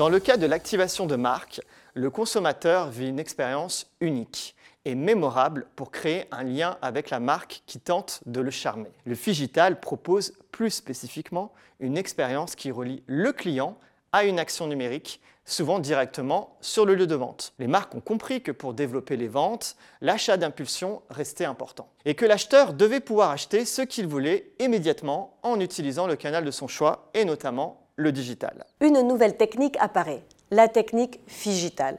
Dans le cas de l'activation de marque, le consommateur vit une expérience unique et mémorable pour créer un lien avec la marque qui tente de le charmer. Le Figital propose plus spécifiquement une expérience qui relie le client à une action numérique, souvent directement sur le lieu de vente. Les marques ont compris que pour développer les ventes, l'achat d'impulsion restait important et que l'acheteur devait pouvoir acheter ce qu'il voulait immédiatement en utilisant le canal de son choix et notamment le digital. Une nouvelle technique apparaît, la technique Figital.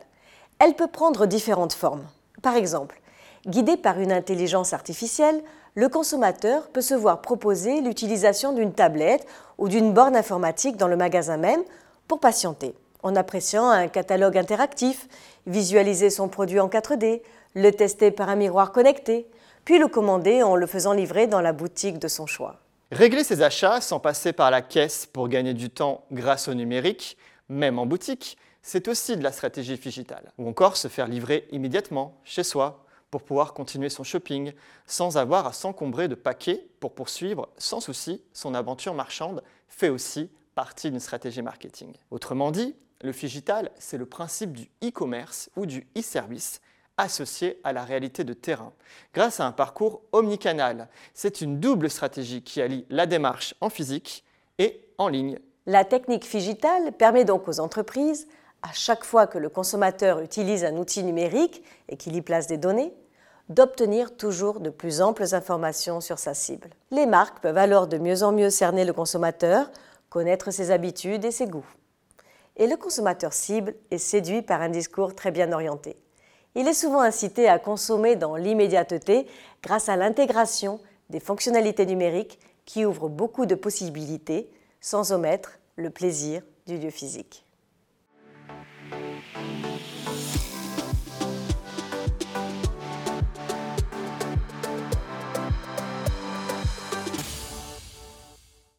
Elle peut prendre différentes formes. Par exemple, guidé par une intelligence artificielle, le consommateur peut se voir proposer l'utilisation d'une tablette ou d'une borne informatique dans le magasin même pour patienter, en appréciant un catalogue interactif, visualiser son produit en 4D, le tester par un miroir connecté, puis le commander en le faisant livrer dans la boutique de son choix. Régler ses achats sans passer par la caisse pour gagner du temps grâce au numérique, même en boutique, c'est aussi de la stratégie digitale. Ou encore se faire livrer immédiatement chez soi pour pouvoir continuer son shopping sans avoir à s'encombrer de paquets pour poursuivre sans souci son aventure marchande fait aussi partie d'une stratégie marketing. Autrement dit, le digital, c'est le principe du e-commerce ou du e-service associé à la réalité de terrain. Grâce à un parcours omnicanal, c'est une double stratégie qui allie la démarche en physique et en ligne. La technique Figital permet donc aux entreprises à chaque fois que le consommateur utilise un outil numérique et qu'il y place des données, d'obtenir toujours de plus amples informations sur sa cible. Les marques peuvent alors de mieux en mieux cerner le consommateur, connaître ses habitudes et ses goûts. Et le consommateur cible est séduit par un discours très bien orienté. Il est souvent incité à consommer dans l'immédiateté grâce à l'intégration des fonctionnalités numériques qui ouvrent beaucoup de possibilités sans omettre le plaisir du lieu physique.